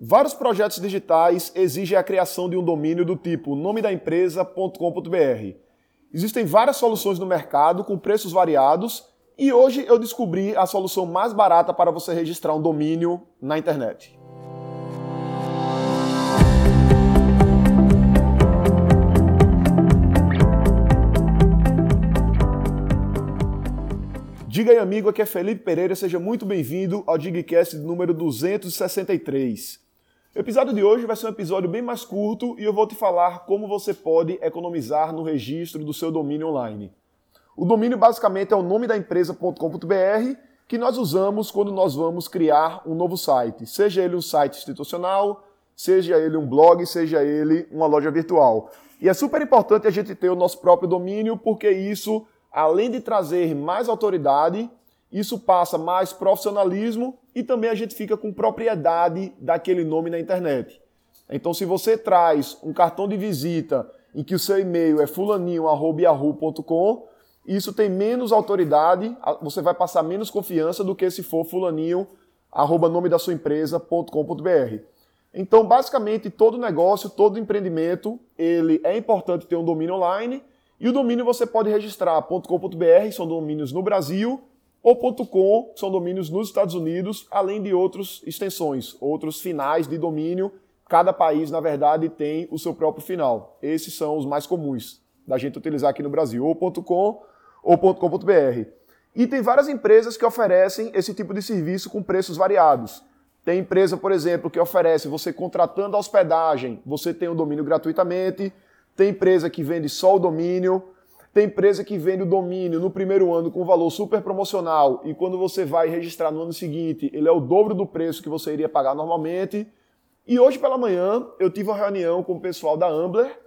Vários projetos digitais exigem a criação de um domínio do tipo nome da empresa.com.br. Existem várias soluções no mercado com preços variados e hoje eu descobri a solução mais barata para você registrar um domínio na internet. Diga aí, amigo, aqui é Felipe Pereira, seja muito bem-vindo ao Digcast número 263. O episódio de hoje vai ser um episódio bem mais curto e eu vou te falar como você pode economizar no registro do seu domínio online. O domínio basicamente é o nome da empresa.com.br que nós usamos quando nós vamos criar um novo site, seja ele um site institucional, seja ele um blog, seja ele uma loja virtual. E é super importante a gente ter o nosso próprio domínio porque isso, além de trazer mais autoridade, isso passa mais profissionalismo e também a gente fica com propriedade daquele nome na internet. Então, se você traz um cartão de visita em que o seu e-mail é fulaninho.yahoo.com, isso tem menos autoridade, você vai passar menos confiança do que se for fulaninho, arroba nome da sua empresa.com.br. Então, basicamente, todo negócio, todo empreendimento, ele é importante ter um domínio online e o domínio você pode registrar .com.br, são domínios no Brasil, ou .com são domínios nos Estados Unidos, além de outras extensões, outros finais de domínio. Cada país, na verdade, tem o seu próprio final. Esses são os mais comuns da gente utilizar aqui no Brasil, ou .com ou .com.br. E tem várias empresas que oferecem esse tipo de serviço com preços variados. Tem empresa, por exemplo, que oferece você contratando a hospedagem, você tem o domínio gratuitamente. Tem empresa que vende só o domínio. Tem empresa que vende o domínio no primeiro ano com valor super promocional e quando você vai registrar no ano seguinte, ele é o dobro do preço que você iria pagar normalmente. E hoje pela manhã eu tive uma reunião com o pessoal da Ambler,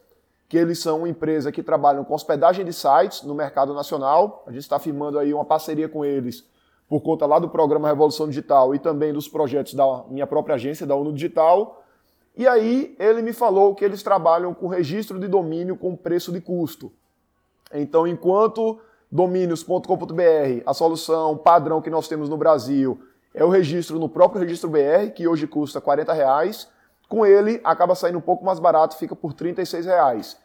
que eles são uma empresa que trabalham com hospedagem de sites no mercado nacional. A gente está firmando aí uma parceria com eles por conta lá do programa Revolução Digital e também dos projetos da minha própria agência, da UNO Digital. E aí ele me falou que eles trabalham com registro de domínio com preço de custo. Então, enquanto domínios.com.br, a solução padrão que nós temos no Brasil é o registro no próprio registro BR, que hoje custa 40 reais. com ele acaba saindo um pouco mais barato, fica por 36 reais.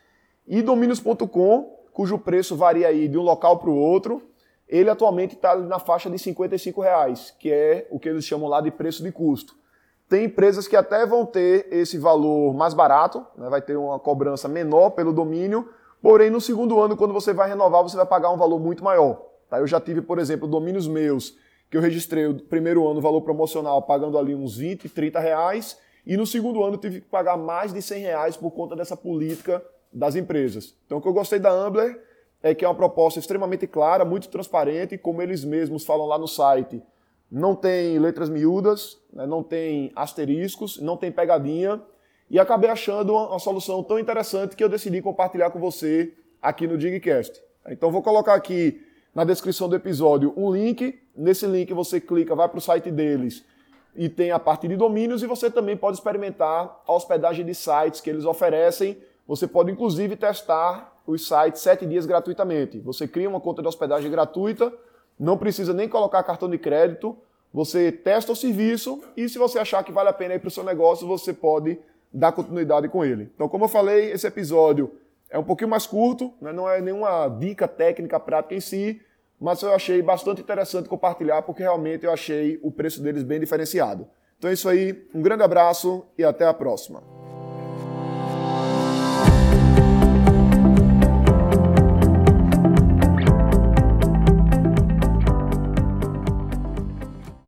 E domínios.com, cujo preço varia aí de um local para o outro, ele atualmente está na faixa de 55 reais, que é o que eles chamam lá de preço de custo. Tem empresas que até vão ter esse valor mais barato, né, vai ter uma cobrança menor pelo domínio, Porém, no segundo ano, quando você vai renovar, você vai pagar um valor muito maior. Tá? Eu já tive, por exemplo, domínios meus, que eu registrei o primeiro ano, valor promocional, pagando ali uns 20, 30 reais, e no segundo ano tive que pagar mais de 100 reais por conta dessa política das empresas. Então, o que eu gostei da Ambler é que é uma proposta extremamente clara, muito transparente, como eles mesmos falam lá no site. Não tem letras miúdas, né? não tem asteriscos, não tem pegadinha e acabei achando uma, uma, solução tão interessante que eu decidi compartilhar com você aqui no Digcast. Então vou colocar aqui na descrição do episódio um link. Nesse link você clica, vai para o site deles e tem a parte de domínios e você também pode experimentar a hospedagem de sites que eles oferecem. Você pode inclusive testar os sites sete dias gratuitamente. Você cria uma conta de hospedagem gratuita, não precisa nem colocar cartão de crédito. Você testa o serviço e se você achar que vale a pena para o seu negócio, você pode dar continuidade com ele. Então, como eu falei, esse episódio é um pouquinho mais curto, né? não é nenhuma dica técnica prática em si, mas eu achei bastante interessante compartilhar porque realmente eu achei o preço deles bem diferenciado. Então é isso aí, um grande abraço e até a próxima.